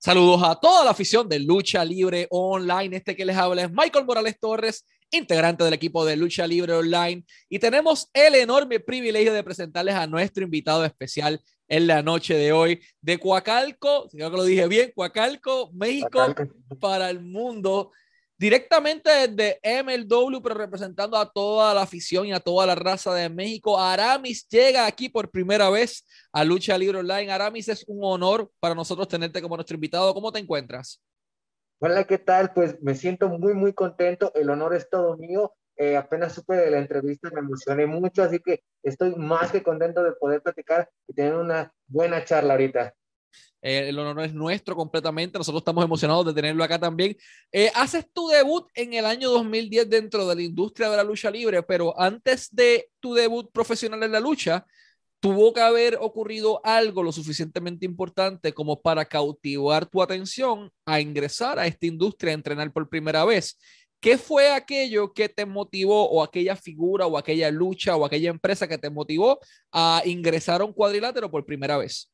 Saludos a toda la afición de Lucha Libre Online. Este que les habla es Michael Morales Torres, integrante del equipo de Lucha Libre Online. Y tenemos el enorme privilegio de presentarles a nuestro invitado especial en la noche de hoy de Coacalco, creo que lo dije bien, Coacalco, México para el mundo directamente desde MLW, pero representando a toda la afición y a toda la raza de México. Aramis llega aquí por primera vez a Lucha Libre Online. Aramis, es un honor para nosotros tenerte como nuestro invitado. ¿Cómo te encuentras? Hola, ¿qué tal? Pues me siento muy, muy contento. El honor es todo mío. Eh, apenas supe de la entrevista, me emocioné mucho, así que estoy más que contento de poder platicar y tener una buena charla ahorita. Eh, el honor es nuestro completamente. Nosotros estamos emocionados de tenerlo acá también. Eh, haces tu debut en el año 2010 dentro de la industria de la lucha libre, pero antes de tu debut profesional en la lucha, tuvo que haber ocurrido algo lo suficientemente importante como para cautivar tu atención a ingresar a esta industria, a entrenar por primera vez. ¿Qué fue aquello que te motivó o aquella figura o aquella lucha o aquella empresa que te motivó a ingresar a un cuadrilátero por primera vez?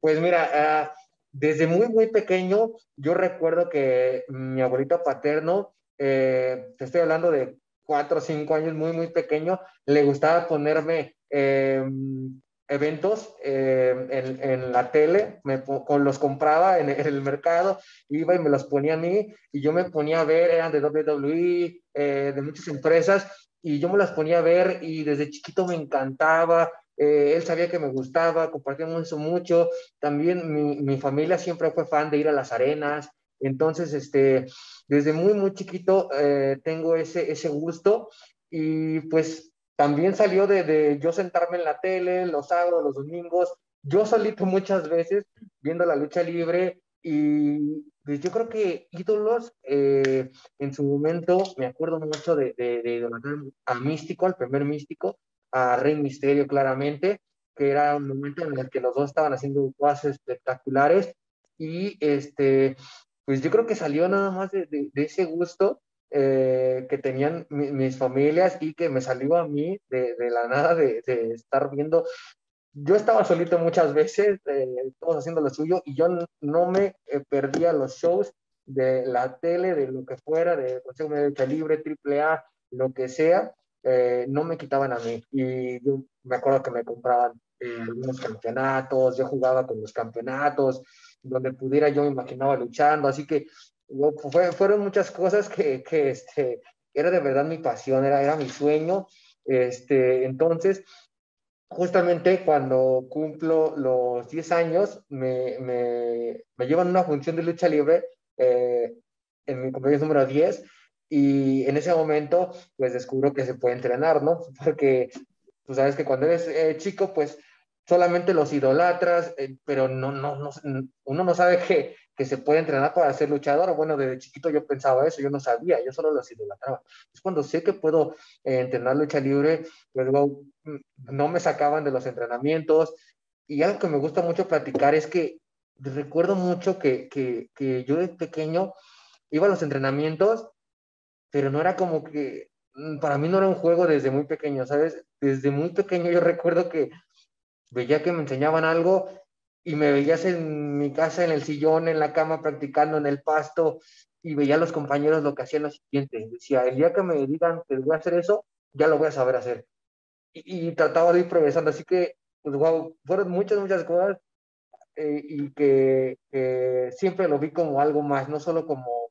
Pues mira, ah, desde muy, muy pequeño, yo recuerdo que mi abuelito paterno, eh, te estoy hablando de cuatro o cinco años, muy, muy pequeño, le gustaba ponerme em, eventos em, en, la tele, me, los compraba en, el mercado, iba y me los ponía a mí, y yo me ponía a ver, eran de WWE, eh, de muchas empresas, y yo me las ponía a ver, y desde chiquito me encantaba, eh, él sabía que me gustaba, compartíamos mucho. También mi, mi, familia siempre fue fan de ir a las arenas. Entonces, este, desde muy, muy chiquito eh, tengo ese, ese gusto y pues también salió de, de, yo sentarme en la tele los sábados, los domingos, yo solito muchas veces viendo la lucha libre y pues yo creo que ídolos eh, en su momento, me acuerdo mucho de, de, de a Místico, al primer Místico, a Rey Misterio claramente, que era un momento en el que los dos estaban haciendo cosas espectaculares y este, pues yo creo que salió nada más de, de, ese gusto eh, que tenían mis familias y que me salió a mí de, de la nada de, estar viendo. Yo estaba solito muchas veces, eh, todos haciendo lo suyo y yo no me eh, perdía los shows de la tele, de lo que fuera, de Consejo de Libre, AAA, lo que sea, eh, no me quitaban a mí. Y me acuerdo que me compraban eh, algunos campeonatos, yo jugaba con los campeonatos, donde pudiera yo me imaginaba luchando, así que fueron muchas cosas que, este, era de verdad mi pasión, era, era mi sueño. Este, entonces, justamente cuando cumplo los 10 años, me, me, me llevan una función de lucha libre eh, en mi cumpleaños número 10 y en ese momento, pues descubro que se puede entrenar, ¿no? Porque tú sabes que cuando eres eh, chico, pues solamente los idolatras, eh, pero no, no, no, uno no sabe que, que se puede entrenar para ser luchador. Bueno, desde chiquito yo pensaba eso, yo no sabía, yo solo los idolatraba. Es cuando sé que puedo eh, entrenar lucha libre, pues luego mm, no me sacaban de los entrenamientos. Y algo que me gusta mucho platicar es que recuerdo mucho que, que, que yo de pequeño iba a los entrenamientos pero no era como que, mm, para mí no era un juego desde muy pequeño, ¿sabes? Desde muy pequeño yo recuerdo que veía que me enseñaban algo y me veías en mi casa, en el sillón, en la cama, practicando en el pasto y veía a los compañeros lo que hacían lo siguiente. Decía, el día que me digan que voy a hacer eso, ya lo voy a saber hacer. Y, trataba de ir progresando. Así que, pues, wow, fueron muchas, muchas cosas eh, y que, que, siempre lo vi como algo más, no solo como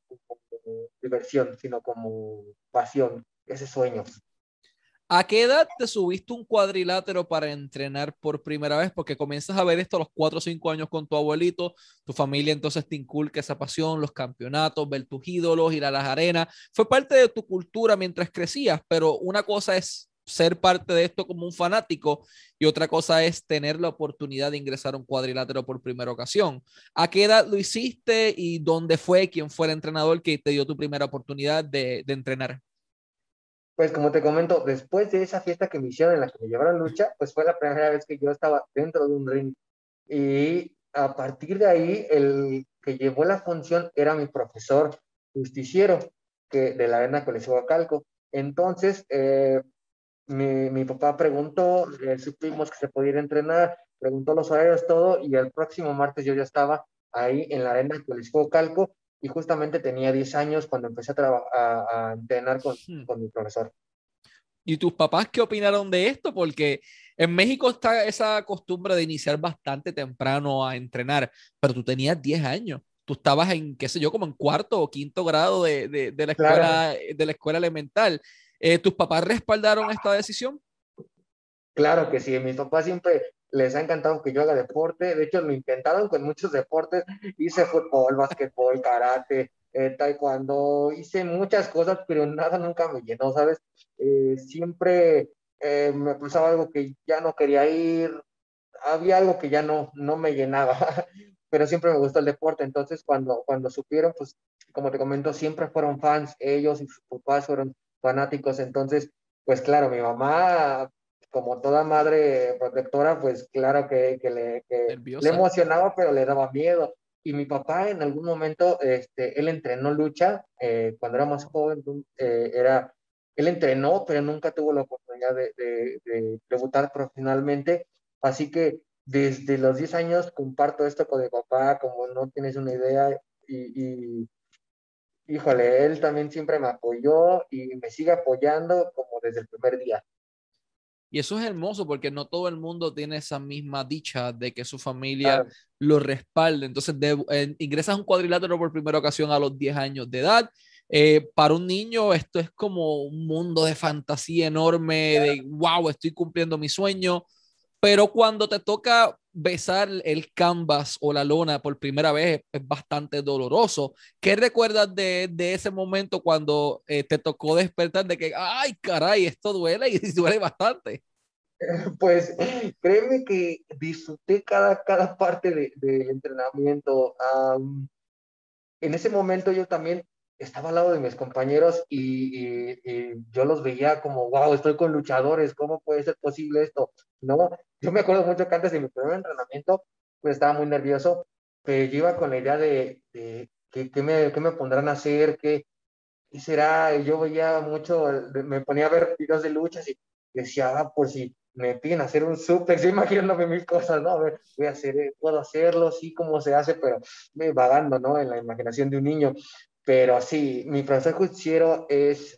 diversión, sino como pasión, ese sueño. ¿A qué edad te subiste un cuadrilátero para entrenar por primera vez? Porque comienzas a ver esto a los 4 o 5 años con tu abuelito, tu familia entonces te inculca esa pasión, los campeonatos, ver tus ídolos, ir a las arenas. Fue parte de tu cultura mientras crecías, pero una cosa es ser parte de esto como un fanático y otra cosa es tener la oportunidad de ingresar a un cuadrilátero por primera ocasión. ¿A qué edad lo hiciste y dónde fue, quién fue el entrenador que te dio tu primera oportunidad de, entrenar? Pues como te comento, después de esa fiesta que me hicieron en la que me llevaron lucha, pues fue la primera vez que yo estaba dentro de un ring. Y a partir de ahí, el que llevó la función era mi profesor justiciero que, de la Arena Coliseo Calco. Entonces, eh, mi, mi papá preguntó, supimos que se podía entrenar, preguntó los horarios, todo, y el próximo martes yo ya estaba ahí en la arena Coliseo Calco y justamente tenía 10 años cuando empecé a, a, a entrenar con, hmm. con mi profesor. ¿Y tus papás qué opinaron de esto? Porque en México está esa costumbre de iniciar bastante temprano a entrenar, pero tú tenías 10 años. Tú estabas en, qué sé yo, como en cuarto o quinto grado de, de, la, escuela, de la escuela elemental. Eh, ¿Tus papás respaldaron esta decisión? Claro que sí, mis papás siempre les ha encantado que yo haga deporte. De hecho, lo intentaron con muchos deportes. Hice fútbol, básquetbol, karate, eh, taekwondo, hice muchas cosas, pero nada nunca me llenó, ¿sabes? Eh, siempre eh, me pasaba algo que ya no quería ir, había algo que ya no, no me llenaba, pero siempre me gustó el deporte, entonces cuando, cuando supieron, pues como te comento, siempre fueron fans, ellos y sus papás fueron fanáticos, entonces, pues claro, mi mamá, como toda madre protectora, pues claro que, que, le, que le emocionaba, pero le daba miedo. Y mi papá en algún momento, este, él entrenó lucha, eh, cuando era más joven, eh, era, él entrenó, pero nunca tuvo la oportunidad de, de, debutar profesionalmente, así que desde los 10 años comparto esto con mi papá, como no tienes una idea, y, y híjole, él también siempre me apoyó y me sigue apoyando como desde el primer día. Y eso es hermoso porque no todo el mundo tiene esa misma dicha de que su familia lo respalde. Entonces, ingresas a un cuadrilátero por primera ocasión a los 10 años de edad. Eh, para un niño esto es como un mundo de fantasía enorme, de wow, estoy cumpliendo mi sueño. Pero cuando te toca besar el canvas o la lona por primera vez es bastante doloroso. ¿Qué recuerdas de, de ese momento cuando eh, te tocó despertar de que, ay, caray, esto duele y duele bastante? Pues créeme que disfruté cada, cada parte del de entrenamiento. en ese momento yo también estaba al lado de mis compañeros y, yo los veía como, wow, estoy con luchadores, ¿cómo puede ser posible esto? ¿No? Yo me acuerdo mucho que antes de mi primer entrenamiento, pues estaba muy nervioso, pero yo iba con la idea de, de ¿qué, me, qué me pondrán a hacer, qué, qué será. Yo veía mucho, me ponía a ver videos de luchas y decía, ah, por si me piden hacer un súper, yo imaginándome mil cosas, ¿no? A ver, voy a hacer, puedo hacerlo, sí, cómo se hace, pero me vagando, ¿no? En la imaginación de un niño. Pero sí, mi profesor justiciero es,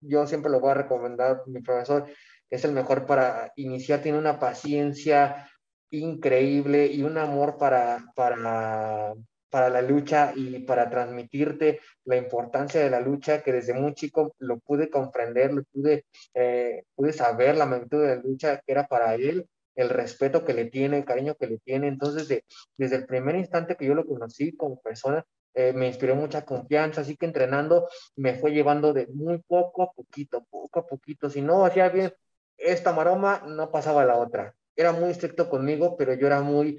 yo siempre lo voy a recomendar, mi profesor es el mejor para iniciar, tiene una paciencia increíble y un amor para, para, para la lucha y para transmitirte la importancia de la lucha, que desde muy chico lo pude comprender, lo pude, eh, pude saber la magnitud de la lucha que era para él, el respeto que le tiene, el cariño que le tiene. Entonces, de, desde el primer instante que yo lo conocí como persona, eh, me inspiró mucha confianza, así que entrenando me fue llevando de muy poco a poquito, poco a poquito. Si no hacía bien esta maroma, no pasaba la otra. Era muy estricto conmigo, pero yo era muy,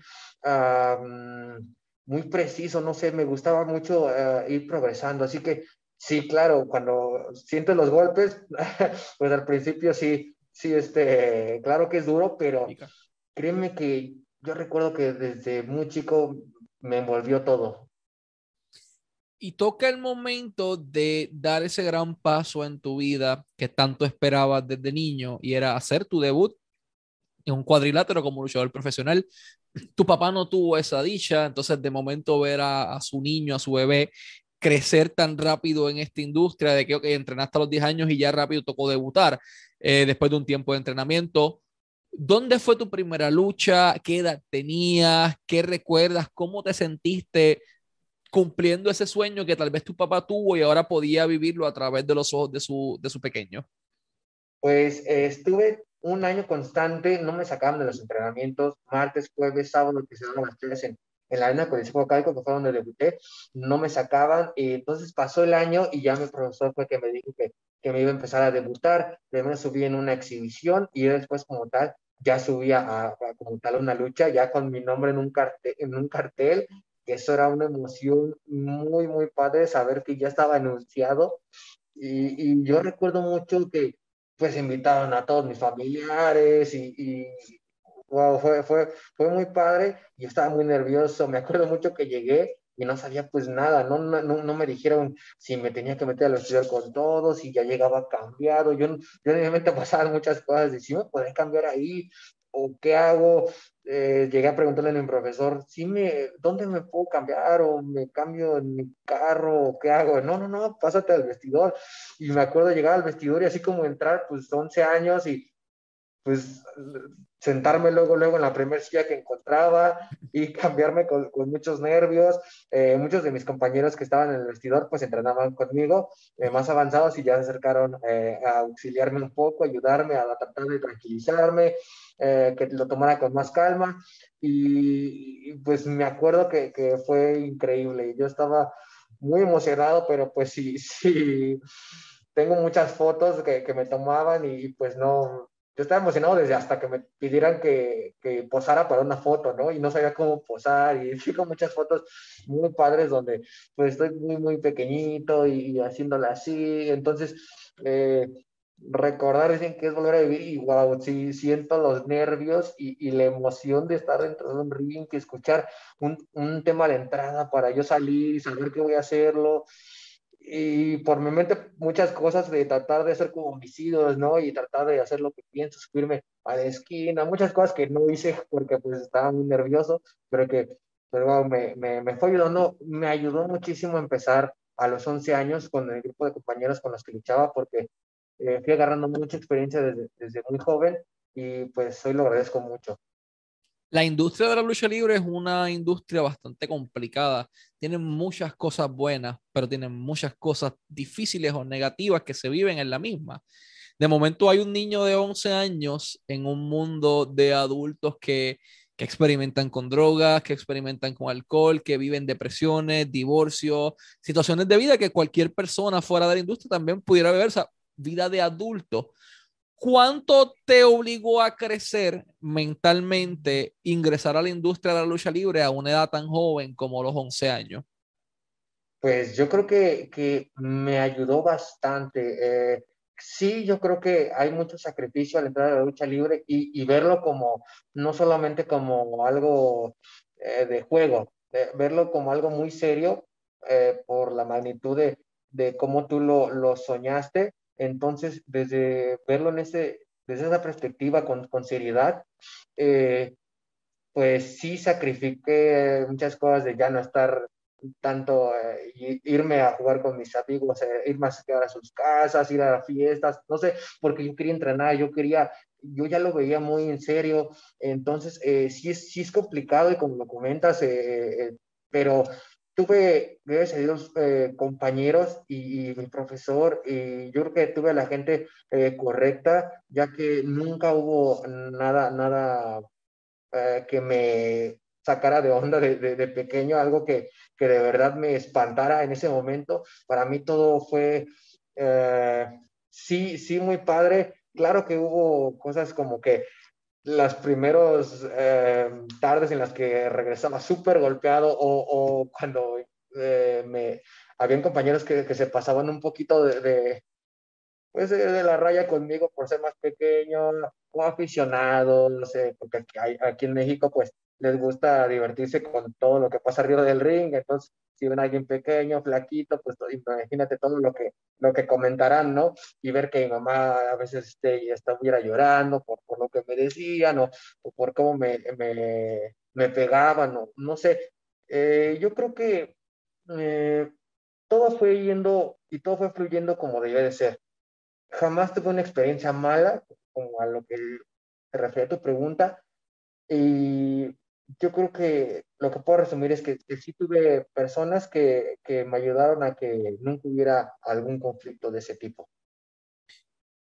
muy preciso, no sé, me gustaba mucho eh, ir progresando. Así que sí, claro, cuando siento los golpes, pues al principio sí, sí, este, claro que es duro, pero créeme que yo recuerdo que desde muy chico me envolvió todo y toca el momento de dar ese gran paso en tu vida que tanto esperabas desde niño y era hacer tu debut en un cuadrilátero como luchador profesional. Tu papá no tuvo esa dicha, entonces de momento ver a, su niño, a su bebé, crecer tan rápido en esta industria de que okay, entrenaste a los 10 años y ya rápido tocó debutar eh, después de un tiempo de entrenamiento. ¿Dónde fue tu primera lucha? ¿Qué edad tenías? ¿Qué recuerdas? ¿Cómo te sentiste cumpliendo ese sueño que tal vez tu papá tuvo y ahora podía vivirlo a través de los ojos de su, de su pequeño? Pues eh, estuve un año constante, no me sacaban de los entrenamientos, martes, jueves, sábado, que se daban las clases en, en la arena con el Calco, que fue donde debuté, no me sacaban, y entonces pasó el año y ya mi profesor fue que me dijo que, que me iba a empezar a debutar, primero subí en una exhibición y después como tal ya subía a, a, como tal una lucha, ya con mi nombre en un cartel, en un cartel eso era una emoción muy, muy padre saber que ya estaba anunciado. Y, y yo recuerdo mucho que pues invitaron a todos mis familiares y, y wow, fue, fue, fue muy padre. Yo estaba muy nervioso. Me acuerdo mucho que llegué y no sabía pues nada, no, no, no me dijeron si me tenía que meter a estudiar con todos, si ya llegaba cambiado, yo, yo obviamente pasaban muchas cosas, y si me pueden cambiar ahí, o qué hago. Eh, llegué a preguntarle a mi profesor, ¿sí me, ¿dónde me puedo cambiar? ¿O me cambio en mi carro? ¿O qué hago? No, no, no, pásate al vestidor. Y me acuerdo llegar al vestidor y así como entrar, pues 11 años y pues sentarme luego, luego en la primera silla que encontraba y cambiarme con, con muchos nervios. Eh, muchos de mis compañeros que estaban en el vestidor pues entrenaban conmigo, eh, más avanzados y ya se acercaron eh, a auxiliarme un poco, ayudarme a tratar de tranquilizarme, que lo tomara con más calma y, y pues me acuerdo que, que, fue increíble. Yo estaba muy emocionado, pero pues sí, sí, tengo muchas fotos que, que me tomaban y pues no, yo estaba emocionado desde hasta que me pidieran que, que, posara para una foto, ¿no? Y no sabía cómo posar y con muchas fotos muy padres donde pues estoy muy, muy pequeñito y, y haciéndola así. Entonces, eh, recordar dicen que es volver a vivir y wow, sí, siento los nervios y, y, la emoción de estar dentro de un ring, que escuchar un, un tema de entrada para yo salir y saber que voy a hacerlo y por mi mente muchas cosas de tratar de ser como homicidios, ¿no? Y tratar de hacer lo que pienso, subirme a la esquina, muchas cosas que no hice porque pues estaba muy nervioso, pero que pero me, me, me fue ayudando, me ayudó muchísimo a empezar a los 11 años con el grupo de compañeros con los que luchaba porque eh, fui agarrando mucha experiencia desde, desde muy joven y pues hoy lo agradezco mucho. La industria de la lucha libre es una industria bastante complicada. Tiene muchas cosas buenas, pero tiene muchas cosas difíciles o negativas que se viven en la misma. De momento hay un niño de 11 años en un mundo de adultos que, que experimentan con drogas, que experimentan con alcohol, que viven depresiones, divorcios, situaciones de vida que cualquier persona fuera de la industria también pudiera vivir, o vida de adulto ¿Cuánto te obligó a crecer mentalmente, ingresar a la industria de la lucha libre a una edad tan joven como los 11 años? Pues yo creo que, que me ayudó bastante. Eh, sí, yo creo que hay mucho sacrificio al entrar a la lucha libre y, y verlo como, no solamente como algo eh, de juego, eh, verlo como algo muy serio eh, por la magnitud de, de cómo tú lo, lo soñaste entonces, desde verlo en ese, desde esa perspectiva con, con seriedad, eh, pues sí sacrifiqué muchas cosas de ya no estar tanto, eh, irme a jugar con mis amigos, eh, ir más a sus casas, ir a fiestas, no sé, porque yo quería entrenar, yo quería, yo ya lo veía muy en serio, entonces eh, sí, es, sí es complicado y como lo comentas, eh, eh, pero tuve, gracias a Dios, eh, compañeros y, y, mi profesor, y yo creo que tuve a la gente eh, correcta, ya que nunca hubo nada, nada eh, que me sacara de onda de, de, de pequeño, algo que, que, de verdad me espantara en ese momento. Para mí todo fue, eh, sí, sí, muy padre. Claro que hubo cosas como que las primeras eh, tardes en las que regresaba súper golpeado o, o cuando eh, me habían compañeros que, que, se pasaban un poquito de, pues de, la raya conmigo por ser más pequeño o aficionado, no sé, porque aquí, aquí en México pues les gusta divertirse con todo lo que pasa arriba del ring, entonces si ven a alguien pequeño, flaquito, pues imagínate todo lo que, lo que comentarán, ¿no? Y ver que mi mamá a veces este, estuviera llorando por, por lo que me decían o, o por cómo me, me, me pegaban, o no sé. Eh, yo creo que eh, todo fue yendo y todo fue fluyendo como debía de ser. Jamás tuve una experiencia mala, como a lo que se refiere a tu pregunta, y yo creo que lo que puedo resumir es que, que sí tuve personas que, que, me ayudaron a que nunca hubiera algún conflicto de ese tipo.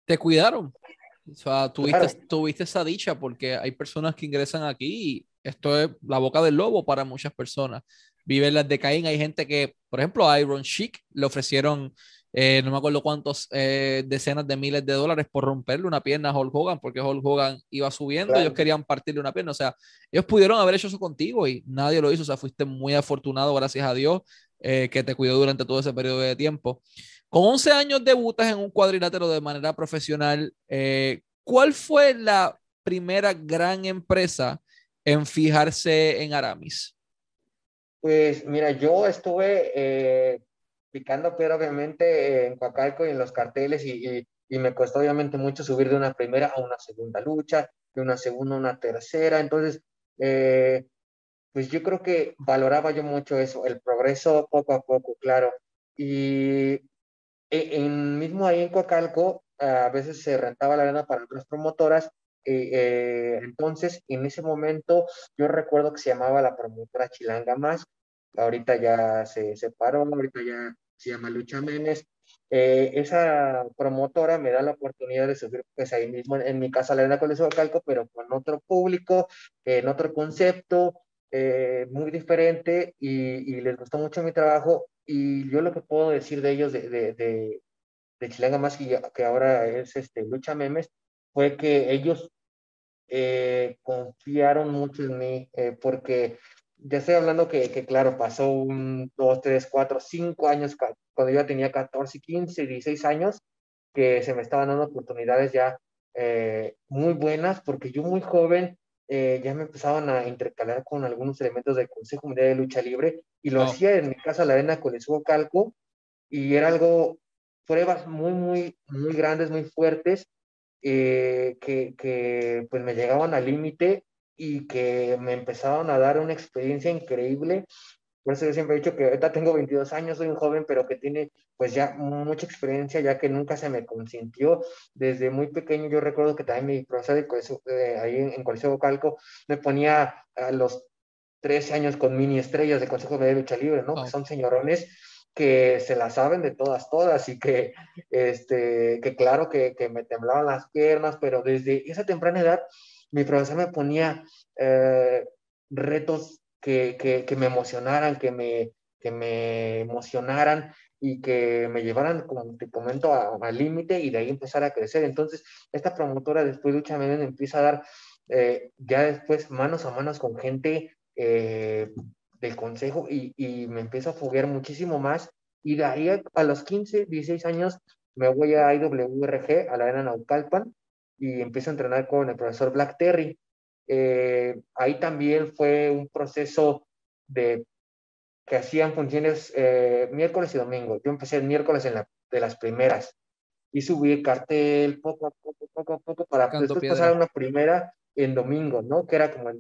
¿Te cuidaron? O sea, tuviste, claro. tuviste esa dicha porque hay personas que ingresan aquí y esto es la boca del lobo para muchas personas. Viven las de Caín, hay gente que, por ejemplo, a Iron Chic le ofrecieron eh, no me acuerdo cuántos eh, decenas de miles de dólares por romperle una pierna a Hulk Hogan, porque Hulk Hogan iba subiendo, claro. ellos querían partirle una pierna, o sea, ellos pudieron haber hecho eso contigo y nadie lo hizo, o sea, fuiste muy afortunado, gracias a Dios, eh, que te cuidó durante todo ese periodo de tiempo. Con 11 años debutas en un cuadrilátero de manera profesional, eh, ¿cuál fue la primera gran empresa en fijarse en Aramis? Pues mira, yo estuve eh, picando pero obviamente en Coacalco y en los carteles y, y, y, me costó obviamente mucho subir de una primera a una segunda lucha. de una segunda a una tercera. Entonces, eh, pues yo creo que valoraba yo mucho eso, el progreso poco a poco, claro. Y e, en, mismo ahí en Coacalco, a veces se rentaba la arena para otras promotoras. Eh, entonces, en ese momento, yo recuerdo que se llamaba la promotora Chilanga Más. Ahorita ya se separó, ahorita ya se llama Lucha Menes. Eh, esa promotora me da la oportunidad de subir pues ahí mismo en, mi casa la arena con el Calco, pero con otro público, en otro concepto, eh, muy diferente y, les gustó mucho mi trabajo. Y yo lo que puedo decir de ellos, de, de, de, Chilanga Más, que, que ahora es este, Lucha Memes, fue que ellos eh, confiaron mucho en mí, eh, porque ya estoy hablando que, que, claro, pasó un, dos, tres, cuatro, cinco años, cuando yo tenía 14, 15, 16 años, que se me estaban dando oportunidades ya muy buenas, porque yo muy joven eh, ya me empezaban a intercalar con algunos elementos del Consejo Mundial de Lucha Libre y lo hacía en mi casa la arena con el subo calco y era algo, pruebas muy, muy, muy grandes, muy fuertes, eh, que, que pues me llegaban al límite y que me empezaron a dar una experiencia increíble por eso yo siempre he dicho que ahorita tengo 22 años, soy un joven, pero que tiene pues ya mucha experiencia, ya que nunca se me consintió. Desde muy pequeño yo recuerdo que también mi profesor de, ahí en, en Colegio Calco me ponía a los 13 años con mini estrellas de Consejo de Lucha Libre, ¿no? Que son señorones que se la saben de todas, todas y que, este, que claro que, que me temblaban las piernas, pero desde esa temprana edad mi profesor me ponía eh, retos que, que, me emocionaran, que me, que me emocionaran y que me llevaran, como te comento, al límite y de ahí empezar a crecer. Entonces, esta promotora después de Lucha me empieza a dar eh, ya después manos a manos con gente eh, del consejo y, y, me empiezo a foguear muchísimo más. Y de ahí a, los 15, 16 años me voy a IWRG, a la arena Naucalpan, y empiezo a entrenar con el profesor Black Terry. Eh, ahí también fue un proceso de que hacían funciones eh, miércoles y domingo. Yo empecé el miércoles en la, de las primeras y subí cartel poco a poco, poco a poco, para después pasar a una primera en domingo, ¿no? Que era como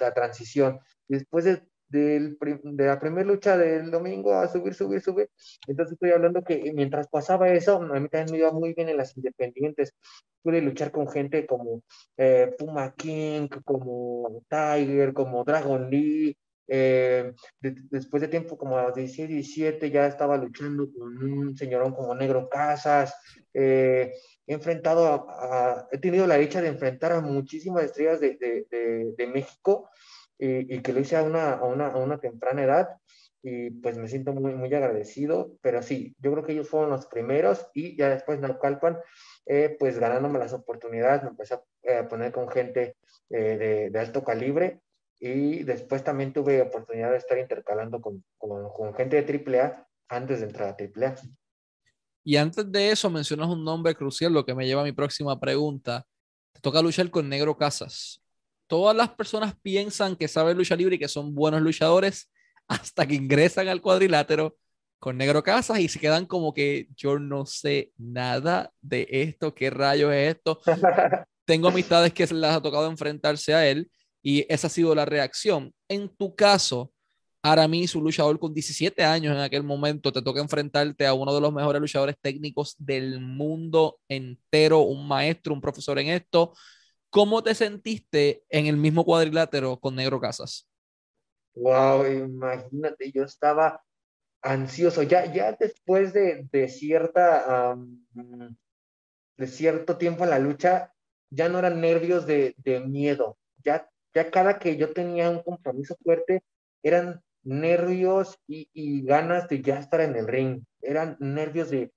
la transición. Después de del, de la primera lucha del domingo a subir, subir, subir. Entonces estoy hablando que mientras pasaba eso, a mí también me iba muy bien en las independientes. Pude luchar con gente como eh, Puma King, como Tiger, como Dragon Lee. Eh, después de tiempo, como a los 16, 17, ya estaba luchando con un señorón como Negro Casas. Eh, he enfrentado a, he tenido la dicha de enfrentar a muchísimas estrellas de, de, de México y, que lo hice a una, a, una, a una, temprana edad y pues me siento muy, muy agradecido, pero sí, yo creo que ellos fueron los primeros y ya después Naucalpan, eh, pues ganándome las oportunidades, me empecé a, eh, poner con gente eh, de, de, alto calibre y después también tuve oportunidad de estar intercalando con, con, con gente de AAA antes de entrar a AAA. Y antes de eso mencionas un nombre crucial, lo que me lleva a mi próxima pregunta. Te toca luchar con Negro Casas todas las personas piensan que saben lucha libre y que son buenos luchadores hasta que ingresan al cuadrilátero con Negro Casas y se quedan como que yo no sé nada de esto, qué rayos es esto. Tengo amistades que se les ha tocado enfrentarse a él y esa ha sido la reacción. En tu caso, Aramis, un luchador con 17 años en aquel momento, te toca enfrentarte a uno de los mejores luchadores técnicos del mundo entero, un maestro, un profesor en esto. ¿Cómo te sentiste en el mismo cuadrilátero con Negro Casas? Wow, imagínate, yo estaba ansioso. Ya, ya después de, de cierta, de cierto tiempo en la lucha, ya no eran nervios de, de miedo. Ya, ya cada que yo tenía un compromiso fuerte, eran nervios y, y, ganas de ya estar en el ring. Eran nervios de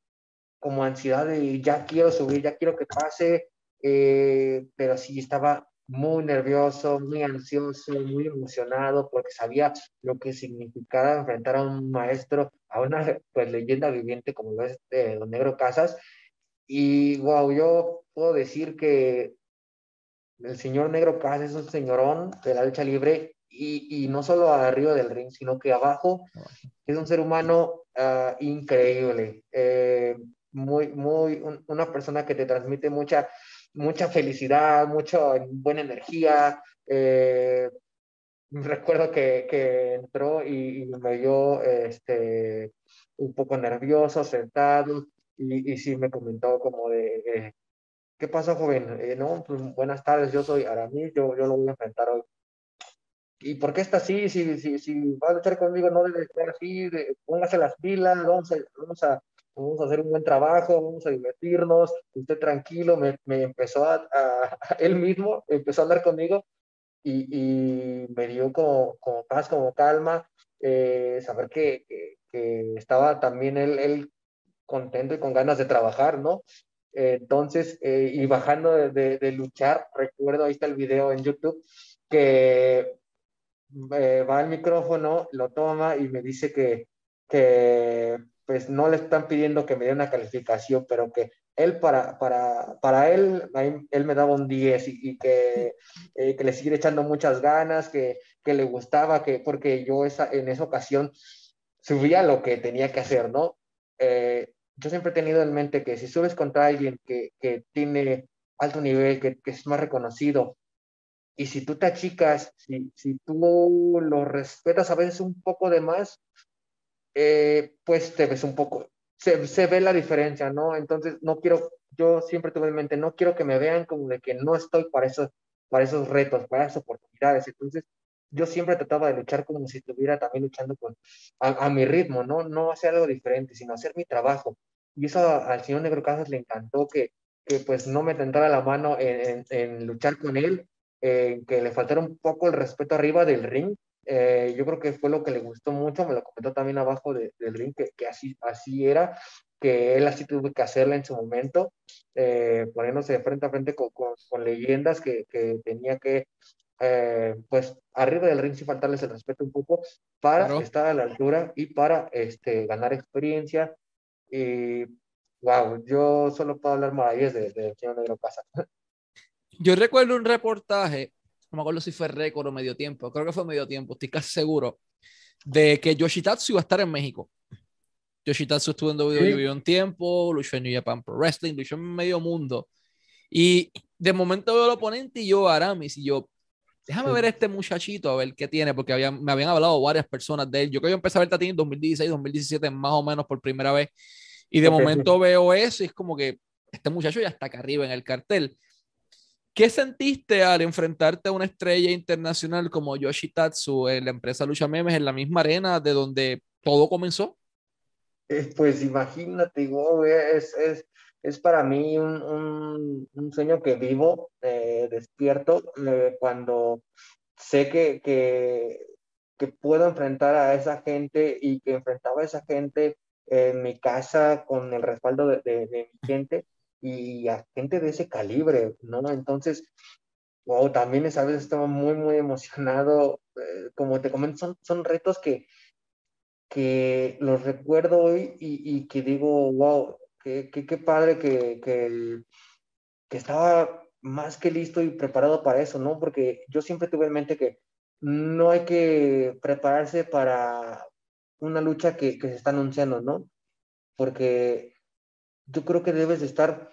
como ansiedad de ya quiero subir, ya quiero que pase, eh, pero sí estaba muy nervioso, muy ansioso, muy emocionado porque sabía lo que significaba enfrentar a un maestro, a una pues, leyenda viviente como lo es eh, Don Negro Casas. Y wow, yo puedo decir que el señor Negro Casas es un señorón de la lucha libre y, y no solo arriba del ring, sino que abajo es un ser humano uh, increíble, eh, muy, muy, una persona que te transmite mucha mucha felicidad, mucha buena energía. Eh, recuerdo que, entró y, me vio este, un poco nervioso, sentado, y, y sí me comentó como de, eh, ¿qué pasa, joven? Eh, no, pues, buenas tardes, yo soy Aramis, yo, yo lo voy a enfrentar hoy. ¿Y por qué está así? Si, si, si va a luchar conmigo, no debe estar así, póngase las pilas, vamos vamos, a, vamos a hacer un buen trabajo, vamos a divertirnos, usted tranquilo, me, me empezó a, a, él mismo, empezó a hablar conmigo y, y me dio como, como, paz, como calma, eh, saber que, que, que, estaba también él, él contento y con ganas de trabajar, ¿no? entonces, eh, y bajando de, de, luchar, recuerdo, ahí está el video en YouTube, que eh, va al micrófono, lo toma y me dice que, que pues no le están pidiendo que me dé una calificación, pero que él para, para, para él, él me daba un 10 y, que, eh, que le sigue echando muchas ganas, que, que le gustaba, que, porque yo esa, en esa ocasión subía lo que tenía que hacer, ¿no? yo siempre he tenido en mente que si subes contra alguien que, que tiene alto nivel, que, que, es más reconocido, y si tú te achicas, si, si tú lo respetas a veces un poco de más, eh, pues te ves un poco, se, se, ve la diferencia, ¿no? Entonces, no quiero, yo siempre tuve en mente, no quiero que me vean como de que no estoy para esos, para esos retos, para esas oportunidades. Entonces, yo siempre trataba de luchar como si estuviera también luchando con, a, a, mi ritmo, ¿no? No hacer algo diferente, sino hacer mi trabajo. Y eso al señor Negro Casas le encantó que, que pues no me tentara la mano en, en, luchar con él, eh, que le faltara un poco el respeto arriba del ring. Eh, yo creo que fue lo que le gustó mucho, me lo comentó también abajo de, del ring, que, que, así, así era, que él así tuvo que hacerla en su momento, eh, poniéndose de frente a frente con, con, con leyendas que, que, tenía que eh, pues arriba del ring sin faltarles el respeto un poco para claro. estar a la altura y para este, ganar experiencia. Y wow, yo solo puedo hablar maravillas del de, de señor Negro Casa. Yo recuerdo un reportaje, no me acuerdo si fue récord o medio tiempo, creo que fue medio tiempo, estoy casi seguro, de que Yoshitatsu iba a estar en México. Yoshitatsu estuvo en WWE ¿Sí? un tiempo, luchó en New Japan Pro Wrestling, luchó en medio mundo. Y de momento veo al oponente y yo, Aramis, y yo, déjame ver a este muchachito, a ver qué tiene, porque me habían hablado varias personas de él. Yo creo que yo empecé a ver Tatín en 2016, 2017, más o menos por primera vez. Y de okay. momento veo eso y es como que este muchacho ya está acá arriba en el cartel. ¿Qué sentiste al enfrentarte a una estrella internacional como Yoshitatsu en la empresa Lucha Memes en la misma arena de donde todo comenzó? Pues imagínate, wow, es, es, es para mí un, un, un sueño que vivo eh, despierto eh, cuando sé que, que, que, puedo enfrentar a esa gente y que enfrentaba a esa gente en mi casa con el respaldo de, de, de mi gente y a gente de ese calibre, ¿no? Entonces, wow, también esa vez estaba muy, muy emocionado. Eh, como te comento, son, son retos que, que los recuerdo hoy y, y que digo, wow, qué, qué, qué padre que, que, que, estaba más que listo y preparado para eso, ¿no? Porque yo siempre tuve en mente que no hay que prepararse para una lucha que, que se está anunciando, ¿no? Porque yo creo que debes de estar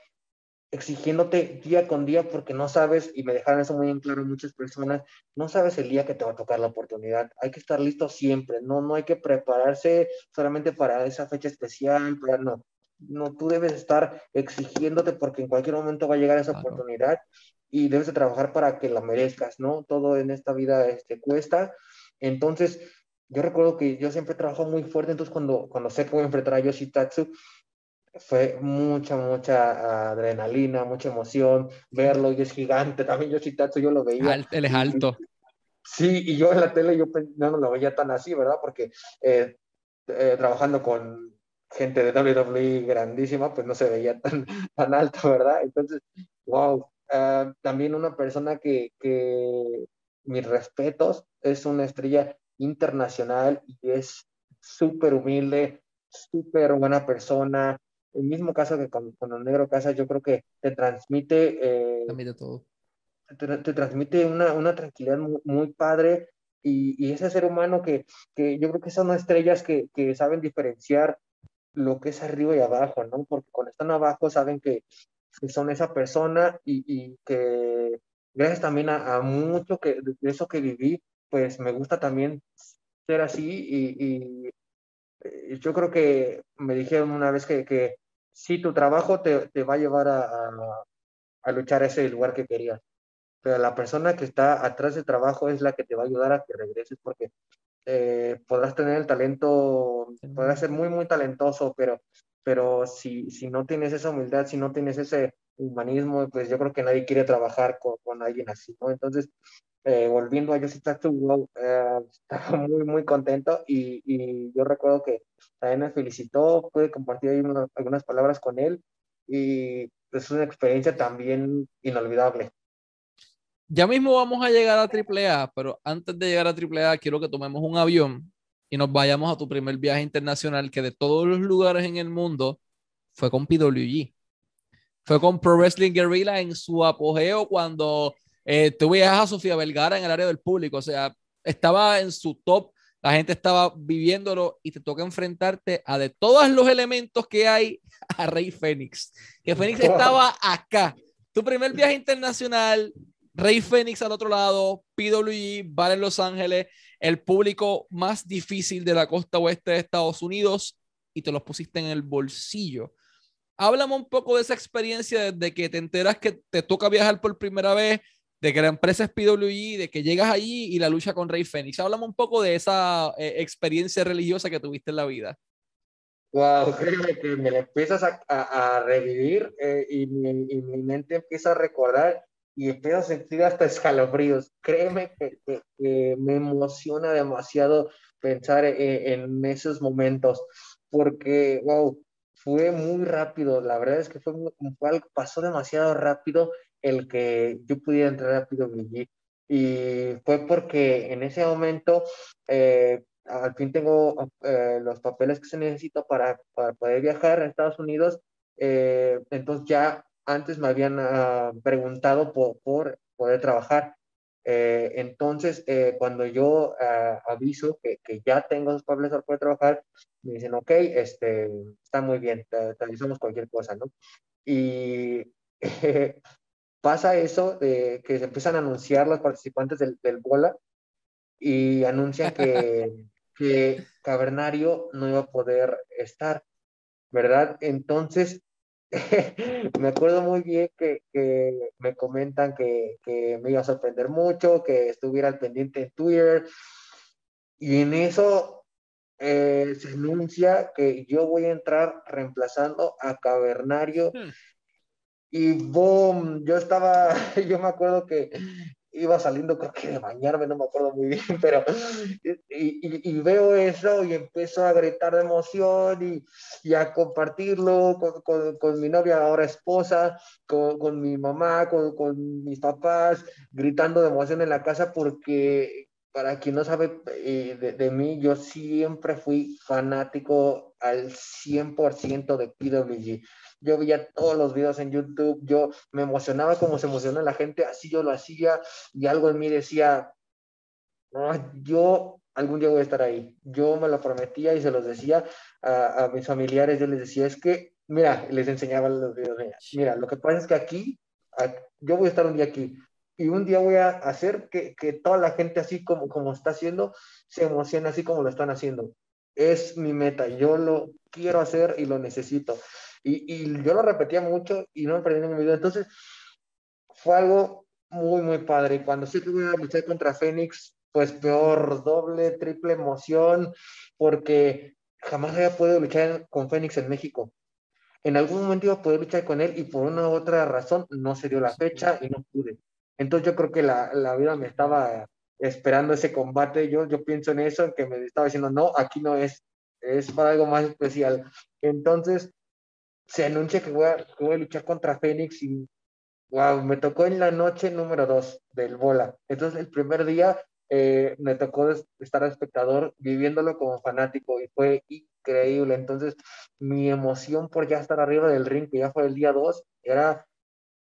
exigiéndote día con día porque no sabes, y me dejaron eso muy en claro muchas personas, no sabes el día que te va a tocar la oportunidad. Hay que estar listo siempre, no, no hay que prepararse solamente para esa fecha especial, para, no, no, tú debes estar exigiéndote porque en cualquier momento va a llegar esa claro. oportunidad y debes de trabajar para que la merezcas, ¿no? Todo en esta vida este, cuesta. Entonces, yo recuerdo que yo siempre trabajo muy fuerte, entonces cuando, cuando sé a enfrentar a Yoshitatsu, fue mucha, mucha adrenalina, mucha emoción, verlo, y es gigante, también Yoshitatsu yo lo veía. Alto, él es alto. Sí, y yo en la tele yo no lo veía tan así, ¿verdad? Porque eh, eh, trabajando con gente de WWE grandísima, pues no se veía tan, tan alto, ¿verdad? Entonces, wow. Uh, también una persona que, que, mis respetos, es una estrella internacional y es súper humilde, súper buena persona. El mismo caso que con, con, el negro casa, yo creo que te transmite... Eh, transmite todo. Te, te, transmite una, una tranquilidad muy, muy padre y, y, ese ser humano que, que yo creo que son estrellas que, que saben diferenciar lo que es arriba y abajo, ¿no? Porque cuando están abajo saben que, que son esa persona y, y que gracias también a, mucho que, de eso que viví, pues me gusta también ser así y, y, yo creo que me dijeron una vez que, que sí, tu trabajo te, te va a llevar a, a, a, luchar a ese lugar que querías, pero la persona que está atrás del trabajo es la que te va a ayudar a que regreses porque eh, podrás tener el talento, podrás ser muy, muy talentoso, pero, pero si, si no tienes esa humildad, si no tienes ese humanismo, pues yo creo que nadie quiere trabajar con, con alguien así, ¿no? Entonces, eh, volviendo a Josie Tattoo, eh, estaba muy, muy contento y, y, yo recuerdo que también me felicitó, pude compartir ahí algunas palabras con él y es una experiencia también inolvidable. Ya mismo vamos a llegar a AAA, pero antes de llegar a AAA quiero que tomemos un avión y nos vayamos a tu primer viaje internacional que de todos los lugares en el mundo fue con PWG. Fue con Pro Wrestling Guerrilla en su apogeo cuando eh, tú veías a Sofía Vergara en el área del público, o sea, estaba en su top, la gente estaba viviéndolo y te toca enfrentarte a de todos los elementos que hay a Rey Fénix, que Fénix estaba acá. Tu primer viaje internacional, Rey Fénix al otro lado, PWG, Bar en Los Ángeles, el público más difícil de la costa oeste de Estados Unidos y te los pusiste en el bolsillo. Háblame un poco de esa experiencia desde que te enteras que te toca viajar por primera vez, de que la empresa es PWG, de que llegas allí y la lucha con Rey Fénix. Háblame un poco de esa eh, experiencia religiosa que tuviste en la vida. Wow, créeme que me empiezas a, a, revivir eh, y, mi, y, mi, mente empieza a recordar y empiezo a sentir hasta escalofríos. Créeme que, me emociona demasiado pensar en, en, esos momentos, porque, wow, fue muy rápido. La verdad es que fue, fue pasó demasiado rápido el que yo pudiera entrar a PWG. Y fue porque en ese momento, eh, al fin tengo eh, los papeles que se necesitan para, para, poder viajar a Estados Unidos. Eh, entonces ya antes me habían uh, preguntado por, por, poder trabajar. Entonces, cuando yo uh, aviso que, que, ya tengo los papeles para poder trabajar, me dicen, ok, este, está muy bien, te, te avisamos cualquier cosa, ¿no? Y pasa eso de que se empiezan a anunciar los participantes del, del bola y anuncian que, que Cavernario no iba a poder estar, ¿verdad? Entonces, me acuerdo muy bien que, que me comentan que, que, me iba a sorprender mucho, que estuviera al pendiente en Twitter, y en eso eh, se anuncia que yo voy a entrar reemplazando a Cavernario. Y boom, yo estaba, yo me acuerdo que iba saliendo, creo que de bañarme, no me acuerdo muy bien, pero y, y, y veo eso y empiezo a gritar de emoción y, y a compartirlo con, con, con, mi novia, ahora esposa, con, con mi mamá, con, mis papás, gritando de emoción en la casa porque para quien no sabe eh, de, de, mí, yo siempre fui fanático al 100% de PWG yo veía todos los videos en YouTube, yo me emocionaba como se emociona la gente, así yo lo hacía y algo en mí decía, no, yo algún día voy a estar ahí. Yo me lo prometía y se los decía a, a mis familiares, yo les decía, es que, mira, les enseñaba los videos, mira, lo que pasa es que aquí, yo voy a estar un día aquí, y un día voy a hacer que, que, toda la gente así como, como está haciendo se emocione así como lo están haciendo. Es mi meta, yo lo quiero hacer y lo necesito. Y, y yo lo repetía mucho y no me perdí ningún video. Entonces, fue algo muy, muy padre. Cuando sí que voy a luchar contra Fénix, pues peor, doble, triple emoción, porque jamás había podido luchar con Fénix en México. En algún momento iba a poder luchar con él y por una u otra razón no se dio la fecha y no pude. Entonces yo creo que la, la vida me estaba esperando ese combate. Yo, yo pienso en eso, en que me estaba diciendo, no, aquí no es, es para algo más especial. Entonces, se anuncia que voy a, que voy a luchar contra Fénix y wow, me tocó en la noche número dos del bola. Entonces el primer día eh, me tocó estar espectador viviéndolo como fanático y fue increíble. Entonces mi emoción por ya estar arriba del ring, que ya fue el día dos, era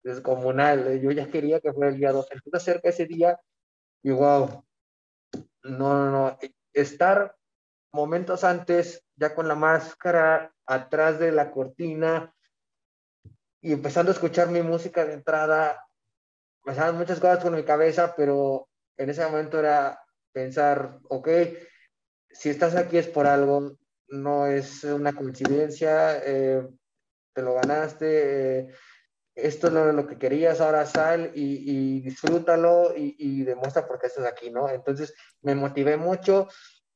descomunal. Yo ya quería que fuera el día dos. Entonces acerca ese día y wow, no, no, no, estar momentos antes, ya con la máscara, atrás de la cortina, y empezando a escuchar mi música de entrada, pasaban muchas cosas con mi cabeza, pero en ese momento era pensar, ok, si estás aquí es por algo, no es una coincidencia, eh, te lo ganaste, eh, esto es lo, que querías, ahora sal y, disfrútalo y, demuestra por qué estás aquí, ¿no? Entonces me motivé mucho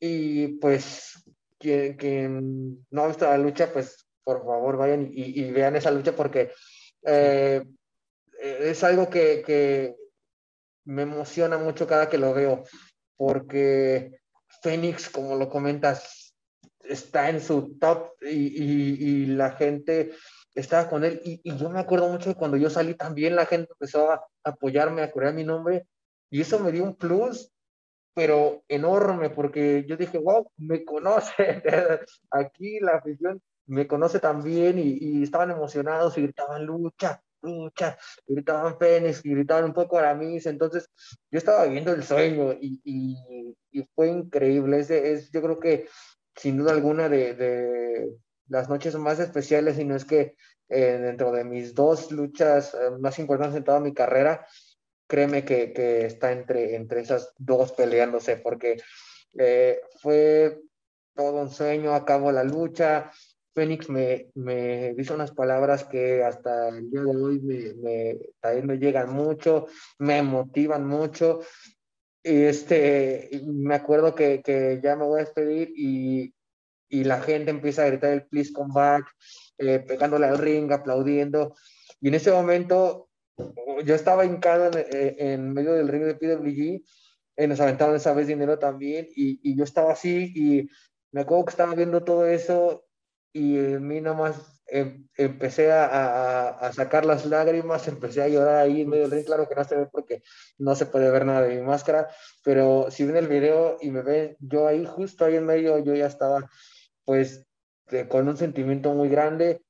y pues quien, no ha visto la lucha, pues por favor vayan y, vean esa lucha porque eh, es algo que, me emociona mucho cada que lo veo, porque Fénix, como lo comentas, está en su top y, y la gente estaba con él. Y, yo me acuerdo mucho de cuando yo salí también, la gente empezó a apoyarme, a corear mi nombre. Y eso me dio un plus, pero enorme, porque yo dije, wow, me conoce. Aquí la afición me conoce también y, y estaban emocionados y gritaban lucha, lucha, gritaban y gritaban un poco Aramis. Entonces yo estaba viviendo el sueño y, y, y fue increíble. Es, es, yo creo que sin duda alguna de, de las noches más especiales y no es que eh, dentro de mis dos luchas eh, más importantes en toda mi carrera, créeme que, que, está entre, entre esas dos peleándose, porque eh, fue todo un sueño, acabo la lucha. Fénix me, me dice unas palabras que hasta el día de hoy me, me, me llegan mucho, me motivan mucho. Y este, me acuerdo que, que ya me voy a despedir y, y la gente empieza a gritar el please come back, eh, pegándole al ring, aplaudiendo. Y en ese momento yo estaba hincado en, eh, en medio del ring de PWG, eh, nos aventaron esa vez dinero también, y, y, yo estaba así, y me acuerdo que estaba viendo todo eso, y en mí nomás em, empecé a, a, a, sacar las lágrimas, empecé a llorar ahí en medio del ring, claro que no se ve porque no se puede ver nada de mi máscara, pero si ven el video y me ven yo ahí, justo ahí en medio, yo ya estaba pues con un sentimiento muy grande.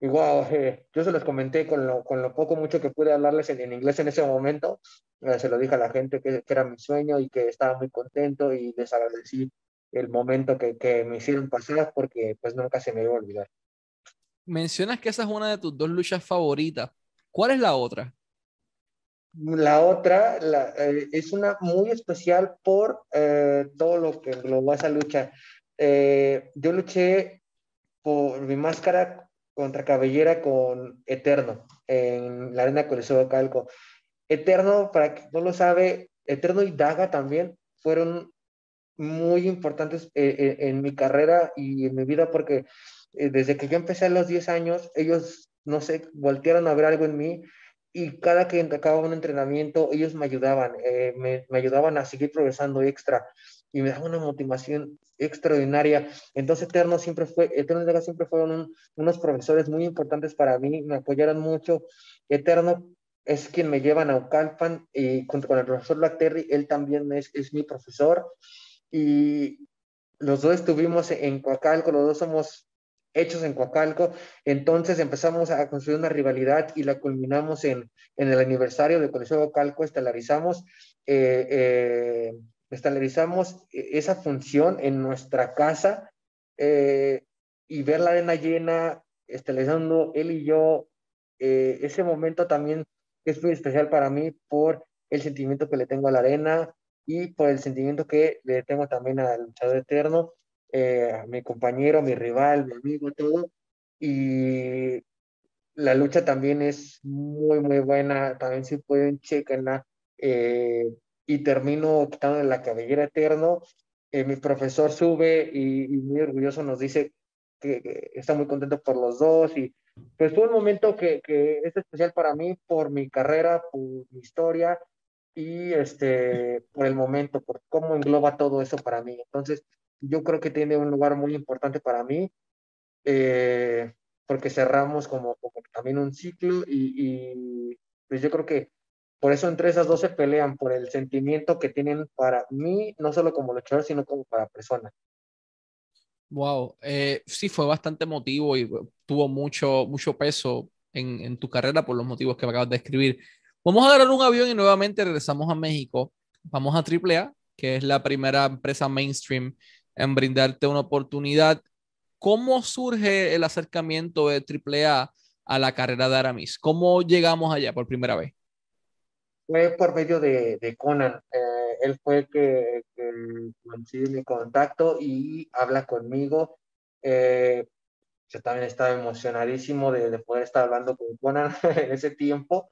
Wow, eh, yo se los comenté con lo, con lo poco mucho que pude hablarles en, inglés en ese momento. Eh, se lo dije a la gente que, que, era mi sueño y que estaba muy contento y les agradecí el momento que, que me hicieron pasar porque pues nunca se me iba a olvidar. Mencionas que esa es una de tus dos luchas favoritas. ¿Cuál es la otra? La otra la, eh, es una muy especial por todo lo que englobó esa lucha. Eh, yo luché por mi máscara contra cabellera con Eterno en la arena Coliseo de Calco. Eterno, para quien no lo sabe, Eterno y Daga también fueron muy importantes eh, eh, en mi carrera y en mi vida porque desde que yo empecé a los 10 años, ellos, no sé, voltearon a ver algo en mí y cada que acababa un entrenamiento, ellos me ayudaban, me, ayudaban a seguir progresando extra y me daba una motivación extraordinaria. Entonces, Eterno siempre fue, Eterno siempre fueron unos profesores muy importantes para mí, me apoyaron mucho. Eterno es quien me lleva a Naucalpan y junto con el profesor Black Terry, él también es, es mi profesor. Y los dos estuvimos en Coacalco, los dos somos hechos en Coacalco, entonces empezamos a construir una rivalidad y la culminamos en, en el aniversario del de Coacalco, estelarizamos eh, eh, estelarizamos e-, esa función en nuestra casa eh, y ver la arena llena, estelarizando él y yo, eh, ese momento también es muy especial para mí por el sentimiento que le tengo a la arena y por el sentimiento que le tengo también al luchador eterno, eh, a mi compañero, mi rival, mi amigo, todo. Y la lucha también es muy, muy buena. También si pueden chequenla. Eh, y termino quitando la cabellera eterno. Eh, mi profesor sube y, muy orgulloso nos dice que, está muy contento por los dos y pues fue un momento que, que, es especial para mí por mi carrera, por mi historia y este, por el momento, por cómo engloba todo eso para mí. Entonces, yo creo que tiene un lugar muy importante para mí, eh, porque cerramos como, como, también un ciclo y, y, pues yo creo que por eso entre esas dos se pelean por el sentimiento que tienen para mí, no solo como luchador, sino como para persona. Wow, eh, sí fue bastante emotivo y tuvo mucho, mucho peso en, en, tu carrera por los motivos que me acabas de escribir. Vamos a agarrar un avión y nuevamente regresamos a México. Vamos a AAA, que es la primera empresa mainstream en brindarte una oportunidad. ¿Cómo surge el acercamiento de AAA a la carrera de Aramis. ¿Cómo llegamos allá por primera vez? Fue por medio de, de Conan. Eh, él fue que, que consigue mi contacto y habla conmigo. Eh, yo también estaba emocionadísimo de, de, poder estar hablando con Conan en ese tiempo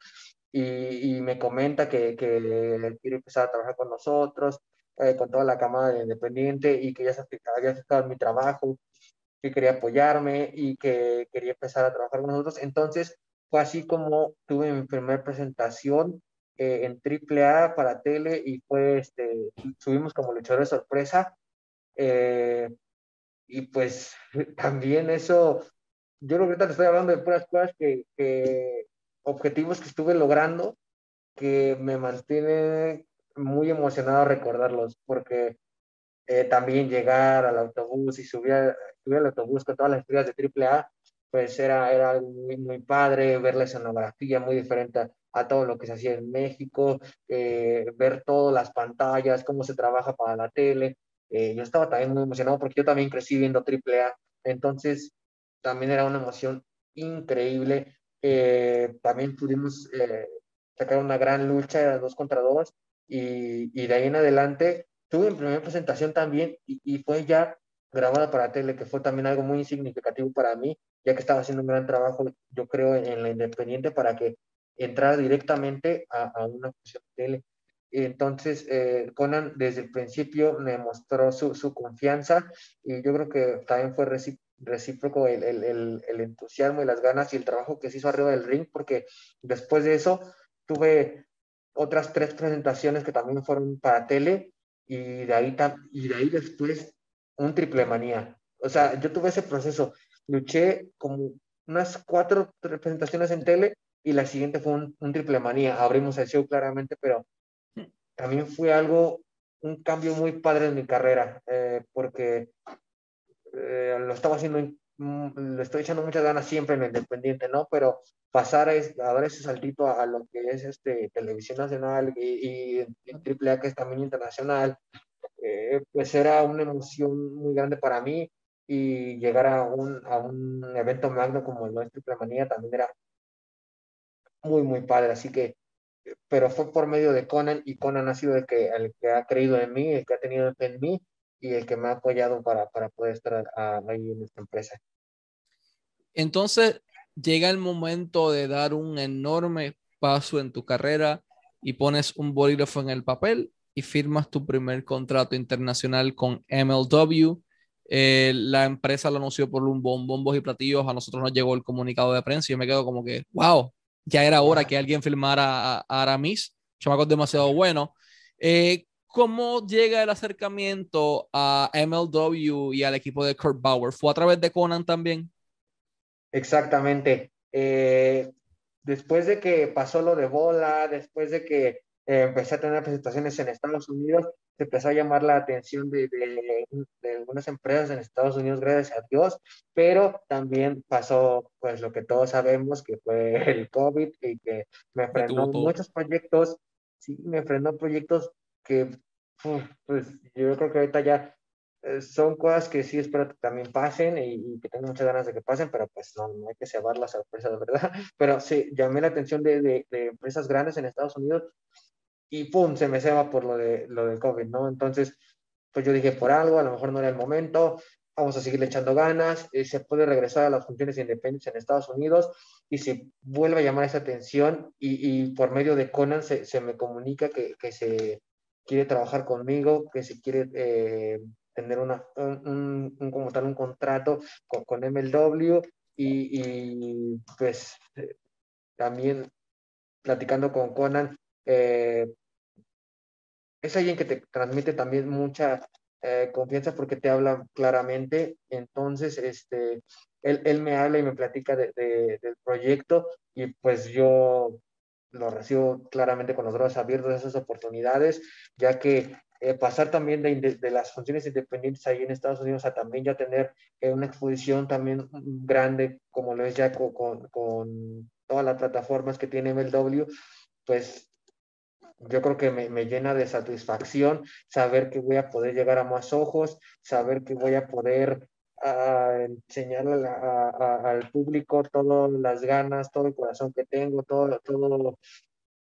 y, y me comenta que, que, quiere empezar a trabajar con nosotros, eh, con toda la camada de Independiente y que ya se había aceptado mi trabajo, que quería apoyarme y que quería empezar a trabajar con nosotros. Entonces fue así como tuve mi primera presentación eh, en AAA para tele y fue, este, subimos como luchador de sorpresa. Eh, y pues también eso, yo creo que ahorita te estoy hablando de puras cosas que, que objetivos que estuve logrando que me mantiene muy emocionado recordarlos, porque eh, también llegar al autobús y subir, subir al autobús con todas las estrellas de AAA, pues era, era muy, muy padre ver la escenografía muy diferente a, todo lo que se hacía en México, eh, ver todas las pantallas, cómo se trabaja para la tele. Eh, yo estaba también muy emocionado porque yo también crecí viendo AAA, entonces también era una emoción increíble. Eh, también pudimos eh, sacar una gran lucha, de dos contra dos, y, y, de ahí en adelante tuve mi primera presentación también y, y, fue ya grabada para tele, que fue también algo muy significativo para mí, ya que estaba haciendo un gran trabajo, yo creo, en, la Independiente para que entrara directamente a, una función de tele. Entonces, eh, Conan desde el principio me mostró su, su, confianza y yo creo que también fue recíproco el, el, el, entusiasmo y las ganas y el trabajo que se hizo arriba del ring, porque después de eso tuve otras tres presentaciones que también fueron para tele y de ahí, y de ahí después un triple manía. O sea, yo tuve ese proceso, luché como unas cuatro presentaciones en tele y la siguiente fue un, un triple manía. Abrimos el show claramente, pero también fue algo, un cambio muy padre en mi carrera, eh, porque eh, lo estaba haciendo, mm, le estoy echando muchas ganas siempre en el Independiente, ¿no? Pero pasar a, a dar ese saltito a, a, lo que es este, televisión nacional y, y AAA, que es también internacional, eh, pues era una emoción muy grande para mí y llegar a un, a un evento magno como el nuestro Triple Manía también era muy, muy padre. Así que pero fue por medio de Conan y Conan ha sido el que, el que ha creído en mí, el que ha tenido fe en mí y el que me ha apoyado para, para poder estar ahí en esta empresa. Entonces llega el momento de dar un enorme paso en tu carrera y pones un bolígrafo en el papel y firmas tu primer contrato internacional con MLW. Eh, la empresa lo anunció por un bombos y platillos. A nosotros nos llegó el comunicado de prensa y yo me quedo como que, wow, ya era hora que alguien filmara a, a Aramis, chamaco demasiado bueno. Eh, ¿Cómo llega el acercamiento a MLW y al equipo de Kurt Bauer? ¿Fue a través de Conan también? Exactamente. Eh, después de que pasó lo de bola, después de que eh, empecé a tener presentaciones en Estados Unidos, se empezó a llamar la atención de, de, de, algunas empresas en Estados Unidos, gracias a Dios, pero también pasó pues lo que todos sabemos, que fue el COVID y que me frenó muchos proyectos, sí, me frenó proyectos que, pues yo creo que ahorita ya eh, son cosas que sí espero que también pasen y, y, que tengo muchas ganas de que pasen, pero pues no, no hay que cebar la sorpresa, de verdad. Pero sí, llamé la atención de, de, de empresas grandes en Estados Unidos y pum, se me ceba por lo, de, lo del COVID, ¿no? Entonces, pues yo dije, por algo, a lo mejor no era el momento, vamos a seguirle echando ganas, eh, se puede regresar a las funciones independientes en Estados Unidos y se vuelve a llamar esa atención y, y por medio de Conan se, se me comunica que, que, se quiere trabajar conmigo, que se quiere eh, tener una, un, un, como tal un contrato con, con MLW y, y pues eh, también platicando con Conan, eh, es alguien que te transmite también mucha eh, confianza porque te habla claramente. Entonces, este, él, él me habla y me platica de, de, del proyecto y pues yo lo recibo claramente con los brazos abiertos esas oportunidades, ya que eh, pasar también de, de, las funciones independientes ahí en Estados Unidos a también ya tener eh, una exposición también grande como lo es ya con, con, con todas las plataformas que tiene MLW, pues yo creo que me, me, llena de satisfacción saber que voy a poder llegar a más ojos, saber que voy a poder a enseñarle al público todas las ganas, todo el corazón que tengo, todo, todo,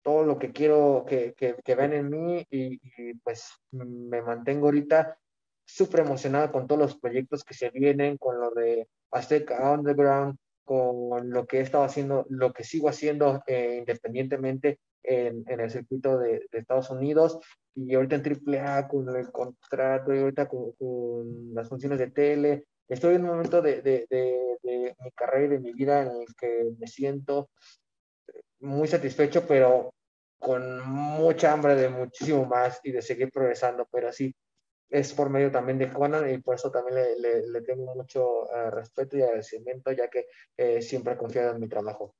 todo lo que quiero que, que, que vean en mí y, pues me mantengo ahorita súper emocionado con todos los proyectos que se vienen, con lo de Azteca Underground, con lo que he estado haciendo, lo que sigo haciendo eh, independientemente en, en, el circuito de, de, Estados Unidos y ahorita en AAA con el contrato y ahorita con, con las funciones de tele. Estoy en un momento de, de, de, mi carrera y de mi vida en el que me siento muy satisfecho, pero con mucha hambre de muchísimo más y de seguir progresando, pero sí, es por medio también de Conan y por eso también le, le, tengo mucho uh, respeto y agradecimiento, ya que eh, siempre he confiado en mi trabajo.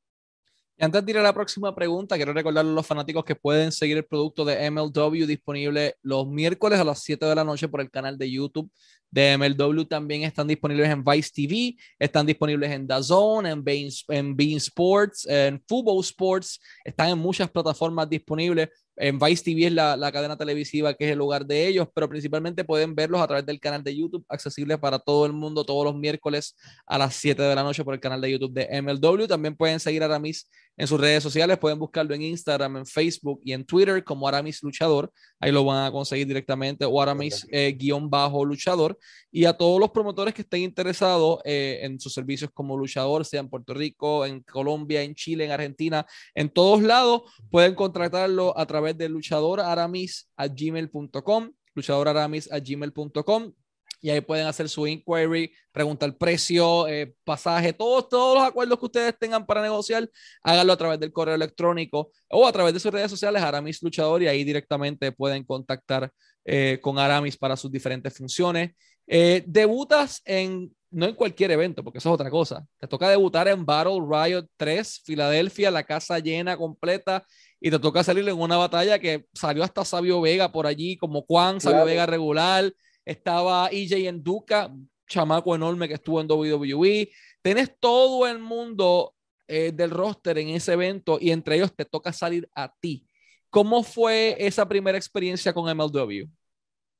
Y antes de ir a la próxima pregunta, quiero recordarle a los fanáticos que pueden seguir el producto de MLW disponible los miércoles a las 7 de la noche por el canal de YouTube de MLW. También están disponibles en Vice TV, están disponibles en DAZN, en Bean, en Bean Sports, en Football Sports, están en muchas plataformas disponibles en Vice TV es la, la, cadena televisiva que es el lugar de ellos, pero principalmente pueden verlos a través del canal de YouTube, accesible para todo el mundo todos los miércoles a las 7 de la noche por el canal de YouTube de MLW. También pueden seguir a Aramis en sus redes sociales, pueden buscarlo en Instagram, en Facebook y en Twitter como Aramis Luchador. Ahí lo van a conseguir directamente o Aramis eh, guion bajo luchador. Y a todos los promotores que estén interesados eh, en sus servicios como luchador, sea en Puerto Rico, en Colombia, en Chile, en Argentina, en todos lados, pueden contratarlo a través de luchadoraramis a gmail.com, luchadoraramis a gmail.com. Y ahí pueden hacer su inquiry, preguntar precio, eh, pasaje, todos, todos los acuerdos que ustedes tengan para negociar, háganlo a través del correo electrónico o a través de sus redes sociales, Aramis Luchador, y ahí directamente pueden contactar eh, con Aramis para sus diferentes funciones. Eh, debutas en, no en cualquier evento, porque eso es otra cosa. Te toca debutar en Battle Riot 3, Filadelfia, la casa llena completa y te toca salir en una batalla que salió hasta Sabio Vega por allí, como Juan, Sabio Vega regular, estaba EJ en Duca, chamaco enorme que estuvo en WWE. Tenés todo el mundo eh, del roster en ese evento y entre ellos te toca salir a ti. ¿Cómo fue esa primera experiencia con MLW?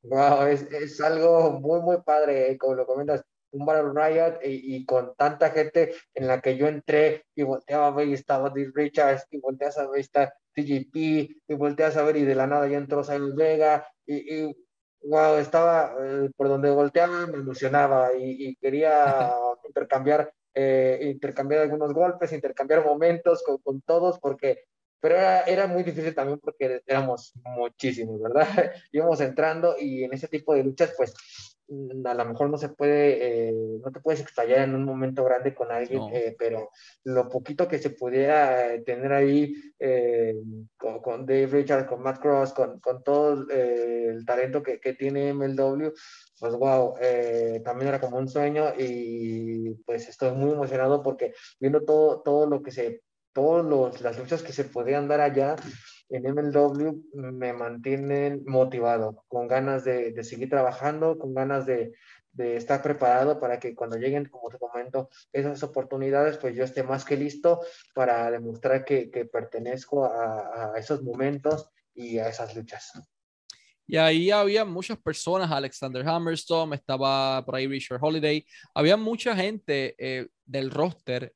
Wow, es, es algo muy, muy padre, eh, como lo comentas un Battle Riot y, con tanta gente en la que yo entré y volteaba a ver y estaba Dick Richards y volteas a ver y está TJP y volteas a ver y de la nada ya entró Simon Vega y, wow, estaba eh, por donde volteaba me emocionaba y, quería intercambiar, eh, intercambiar algunos golpes, intercambiar momentos con, con todos porque pero era, era, muy difícil también porque éramos muchísimos, ¿verdad? Íbamos entrando y en ese tipo de luchas, pues Mm, a lo mejor no se puede, eh, no te puedes explayar en un momento grande con alguien, eh, pero lo poquito que se pudiera tener ahí eh, con, Dave Richards, con Matt Cross, con, con todo el talento que, que, tiene MLW, pues wow, también era como un sueño y pues estoy muy emocionado porque viendo todo, todo lo que se, todas las luchas que se podían dar allá, en MLW me mantienen motivado, con ganas de, seguir trabajando, con ganas de, estar preparado para que cuando lleguen, como te comento, esas oportunidades, pues yo esté más que listo para demostrar que, pertenezco a, esos momentos y a esas luchas. Y ahí había muchas personas, Alexander Hammerstone, estaba por ahí Richard Holiday, había mucha gente eh, del roster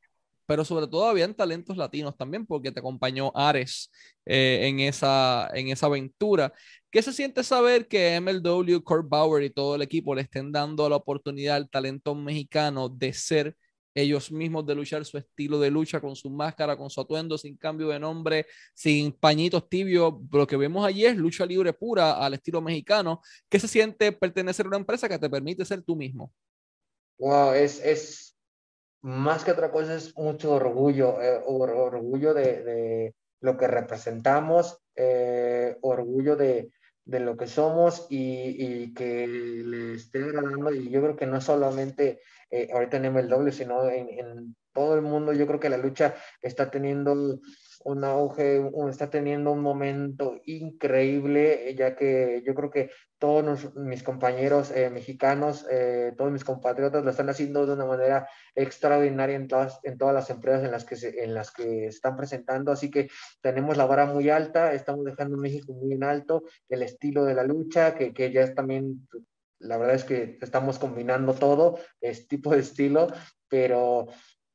pero sobre todo habían talentos latinos también, porque te acompañó Ares eh, en, esa, en esa aventura. ¿Qué se siente saber que MLW, Kurt Bauer y todo el equipo le estén dando la oportunidad al talento mexicano de ser ellos mismos, de luchar su estilo de lucha con su máscara, con su atuendo, sin cambio de nombre, sin pañitos tibios? Lo que vemos allí es lucha libre pura al estilo mexicano. ¿Qué se siente pertenecer a una empresa que te permite ser tú mismo? Wow, es, es más que otra cosa es mucho orgullo, eh, orgullo de, lo que representamos, eh, orgullo de, lo que somos y, que le esté agradando. Y yo creo que no solamente eh, ahorita en MLW, sino en, en, todo el mundo, yo creo que la lucha está teniendo un auge, está teniendo un momento increíble, ya que yo creo que todos mis compañeros eh, mexicanos, eh, todos mis compatriotas lo están haciendo de una manera extraordinaria en todas, en todas las empresas en las, que en las que están presentando, así que tenemos la vara muy alta, estamos dejando México muy en alto, el estilo de la lucha, que, que ya es también la verdad es que estamos combinando todo, este tipo de estilo, pero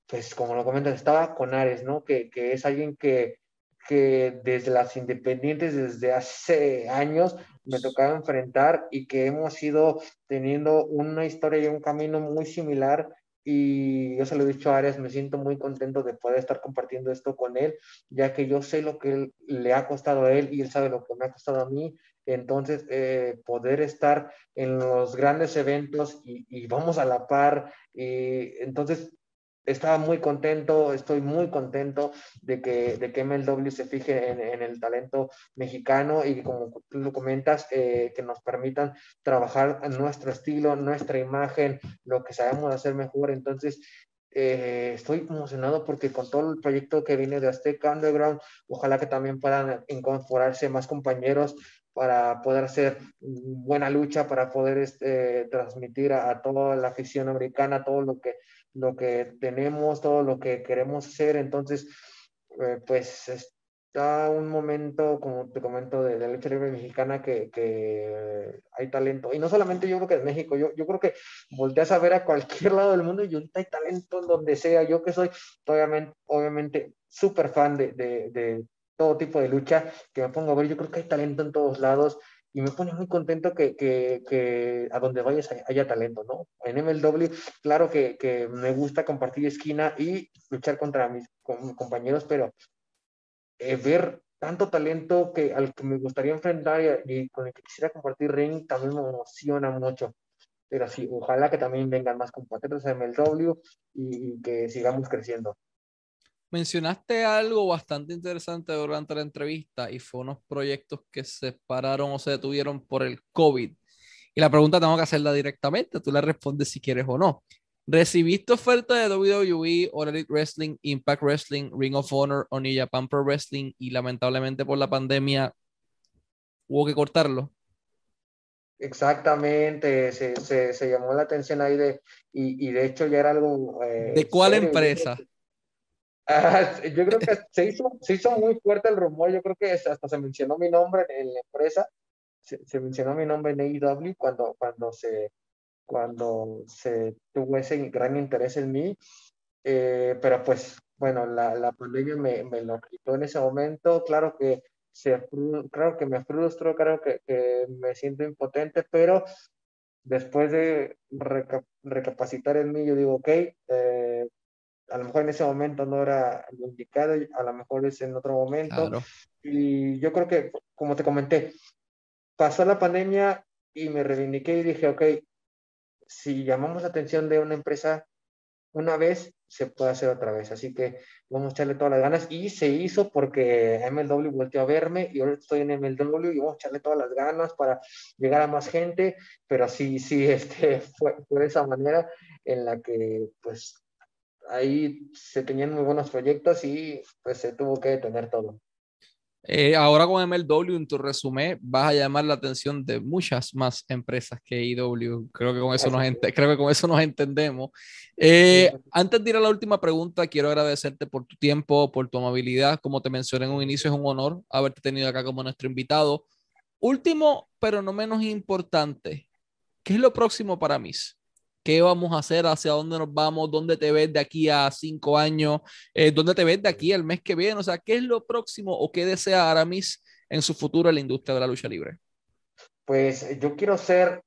pues como lo comentas, estaba con Ares, ¿no? Que, que es alguien que, que desde las independientes, desde hace años, me tocaba enfrentar y que hemos ido teniendo una historia y un camino muy similar. Y yo se lo he dicho a Ares, me siento muy contento de poder estar compartiendo esto con él, ya que yo sé lo que le ha costado a él y él sabe lo que me ha costado a mí. Entonces, eh, poder estar en los grandes eventos y, y vamos a la par. Y entonces, estaba muy contento, estoy muy contento de que, de que MLW se fije en, el talento mexicano y como tú comentas, eh, que nos permitan trabajar en nuestro estilo, nuestra imagen, lo que sabemos hacer mejor. Entonces, eh, estoy emocionado porque con todo el proyecto que viene de Azteca Underground, ojalá que también puedan incorporarse más compañeros para poder hacer buena lucha, para poder este, transmitir a, toda la afición americana todo lo que lo que tenemos, todo lo que queremos hacer. Entonces, eh, pues está un momento, como te comento, de, la lucha libre mexicana que, que, hay talento. Y no solamente yo creo que en México, yo, yo creo que volteas a ver a cualquier lado del mundo y ahorita hay talento en donde sea. Yo que soy obviamente, obviamente súper fan de, de, de todo tipo de lucha, que me pongo a ver, yo creo que hay talento en todos lados y me pone muy contento que, que, que a donde vayas haya talento, ¿no? En MLW, claro que, que, me gusta compartir esquina y luchar contra mis compañeros, pero eh, ver tanto talento que al que me gustaría enfrentar y, con el que quisiera compartir ring también me emociona mucho. Pero sí, ojalá que también vengan más compatriotas a MLW y, y que sigamos creciendo. Mencionaste algo bastante interesante durante la entrevista y fue unos proyectos que se pararon o se detuvieron por el COVID. Y la pregunta tengo que hacerla directamente, tú la respondes si quieres o no. ¿Recibiste oferta de WWE, All Elite Wrestling, Impact Wrestling, Ring of Honor o New Japan Pro Wrestling y lamentablemente por la pandemia hubo que cortarlo? Exactamente, se, se, se llamó la atención ahí de, y, y de hecho ya era algo... Eh, ¿De cuál serio. empresa? Ah, yo creo que se hizo, se hizo muy fuerte el rumor, yo creo que hasta se mencionó mi nombre en la empresa, se, se mencionó mi nombre en AEW cuando, cuando, se, cuando se tuvo ese gran interés en mí, eh, pero pues bueno, la, la pandemia me, me, lo quitó en ese momento, claro que, se, claro que me frustro, claro que, que me siento impotente, pero después de reca, recapacitar en mí, yo digo, ok, eh, a lo mejor en ese momento no era lo indicado, a lo mejor es en otro momento. Claro. Y yo creo que, como te comenté, pasó la pandemia y me reivindiqué y dije, ok, si llamamos la atención de una empresa una vez, se puede hacer otra vez. Así que vamos a echarle todas las ganas. Y se hizo porque MLW volteó a verme y ahora estoy en MLW y vamos a echarle todas las ganas para llegar a más gente. Pero sí, sí, este, fue, fue de esa manera en la que pues ahí se tenían muy buenos proyectos y pues se tuvo que detener todo. Eh, ahora con MLW, en tu resumen, vas a llamar la atención de muchas más empresas que IW. Creo que con eso, nos, creo que con eso nos entendemos. Eh, antes de ir a la última pregunta, quiero agradecerte por tu tiempo, por tu amabilidad. Como te mencioné en un inicio, es un honor haberte tenido acá como nuestro invitado. Último, pero no menos importante, ¿qué es lo próximo para mí? Qué vamos a hacer, hacia dónde nos vamos, dónde te ves de aquí a cinco años, eh, dónde te ves de aquí al mes que viene, o sea, qué es lo próximo o qué desea Aramis en su futuro en la industria de la lucha libre. Pues yo quiero ser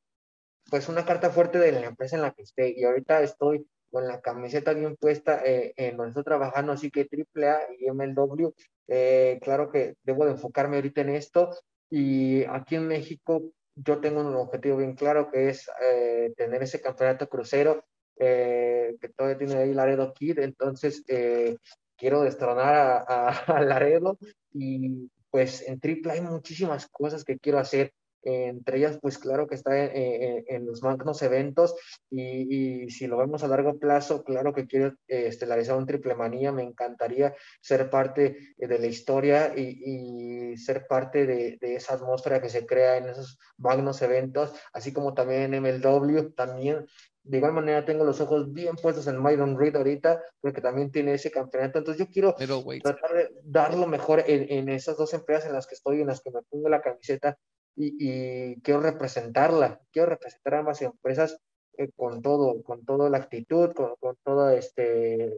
pues una carta fuerte de la empresa en la que esté. Y ahorita estoy con la camiseta bien puesta eh, en donde estoy trabajando, así que AAA y MLW, eh, claro que debo de enfocarme ahorita en esto. Y aquí en México yo tengo un objetivo bien claro que es eh, tener ese campeonato crucero eh, que todavía tiene ahí Laredo Kid, entonces eh, quiero destronar a, a, a, Laredo y pues en triple hay muchísimas cosas que quiero hacer. Entre ellas, pues claro que está en, en, en los magnos eventos y, y, si lo vemos a largo plazo, claro que quiero eh, estelarizar un triple manía, me encantaría ser parte de la historia y, y ser parte de, de, esa atmósfera que se crea en esos magnos eventos, así como también en MLW, también de igual manera tengo los ojos bien puestos en Myron Reed ahorita, porque también tiene ese campeonato. Entonces yo quiero tratar de dar lo mejor en, en, esas dos empresas en las que estoy, en las que me pongo la camiseta, y, quiero representarla, quiero representar a ambas empresas eh, con todo, con toda la actitud, con, con todo este,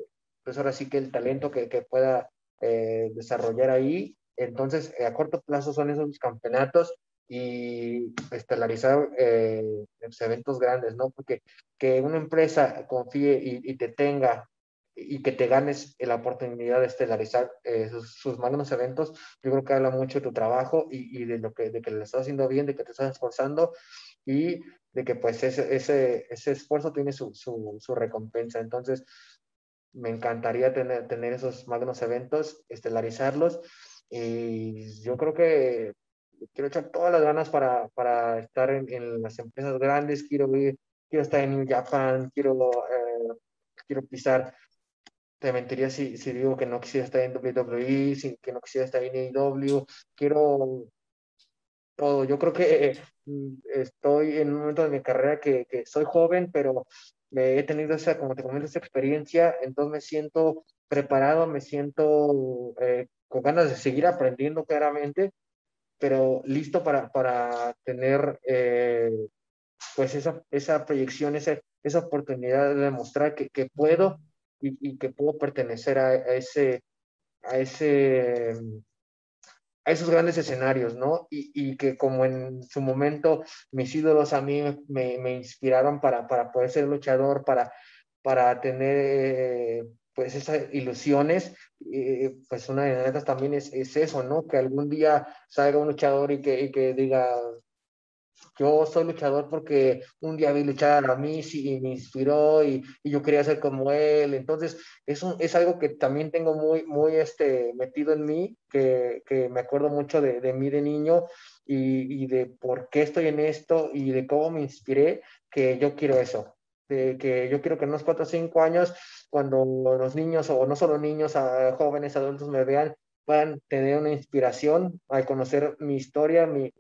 pues ahora sí que el talento que, que pueda eh, desarrollar ahí. Entonces, a corto plazo son esos campeonatos y estelarizar eh, eventos grandes, ¿no? Porque que una empresa confíe y, te tenga y que te ganes la oportunidad de estelarizar eh, sus, magnos eventos, yo creo que habla mucho de tu trabajo y, de lo que, de que lo estás haciendo bien, de que te estás esforzando y de que pues ese, ese, ese esfuerzo tiene su, su, su, recompensa. Entonces, me encantaría tener, tener esos magnos eventos, estelarizarlos y yo creo que quiero echar todas las ganas para, para estar en, en, las empresas grandes, quiero ir, quiero estar en New Japan, quiero, eh, quiero pisar. Te mentiría si, si digo que no quisiera estar en WWE, que no quisiera estar en AEW, quiero todo. Yo creo que mm, estoy en un momento de mi carrera que, que soy joven, pero he tenido esa, como te comento, esa experiencia, entonces me siento preparado, me siento eh, con ganas de seguir aprendiendo claramente pero listo para, para tener eh, pues esa, esa proyección, esa, esa oportunidad de demostrar que, que puedo y, y, que puedo pertenecer a, a, ese, a ese a esos grandes escenarios, ¿no? Y, y, que como en su momento mis ídolos a mí me, me inspiraron para, para poder ser luchador, para, para tener pues esas ilusiones, eh, pues una de las también es, es, eso, ¿no? Que algún día salga un luchador y que, y que diga, yo soy luchador porque un día vi luchar a mí y me inspiró y, y, yo quería ser como él. Entonces, es, un, es algo que también tengo muy, muy este, metido en mí, que, que me acuerdo mucho de, de mí de niño y, y, de por qué estoy en esto y de cómo me inspiré, que yo quiero eso. De que yo quiero que en unos cuatro o cinco años cuando los niños, o no solo niños, jóvenes, adultos me vean, puedan tener una inspiración al conocer mi historia, mi,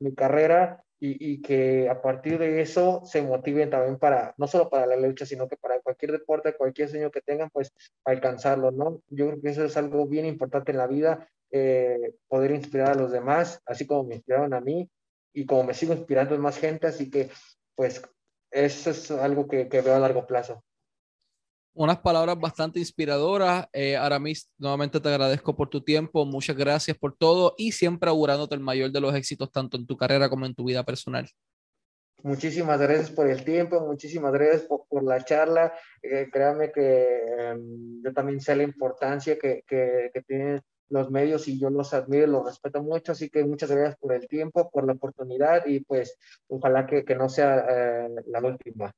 mi carrera y, y, que a partir de eso se motiven también para, no solo para la lucha, sino que para cualquier deporte, cualquier sueño que tengan, pues alcanzarlo, ¿no? Yo creo que eso es algo bien importante en la vida, eh, poder inspirar a los demás, así como me inspiraron a mí y como me sigo inspirando en más gente, así que pues eso es algo que, que veo a largo plazo unas palabras bastante inspiradoras. Eh, Aramis, nuevamente te agradezco por tu tiempo, muchas gracias por todo y siempre augurándote el mayor de los éxitos tanto en tu carrera como en tu vida personal. Muchísimas gracias por el tiempo, muchísimas gracias por, por la charla. Eh, créanme que eh, yo también sé la importancia que, que, que, tienen los medios y yo los admiro, los respeto mucho, así que muchas gracias por el tiempo, por la oportunidad y pues ojalá que, que no sea eh, la última.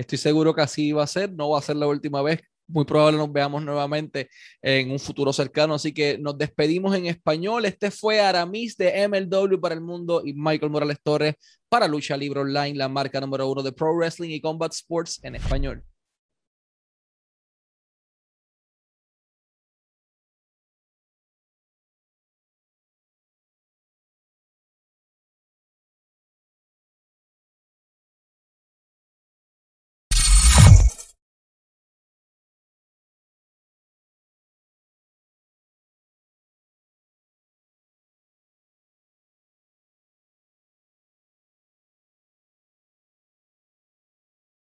Estoy seguro que así va a ser, no va a ser la última vez. Muy probable nos veamos nuevamente en un futuro cercano. Así que nos despedimos en español. Este fue Aramis de MLW para el mundo y Michael Morales Torres para Lucha Libre Online, la marca número uno de Pro Wrestling y Combat Sports en español.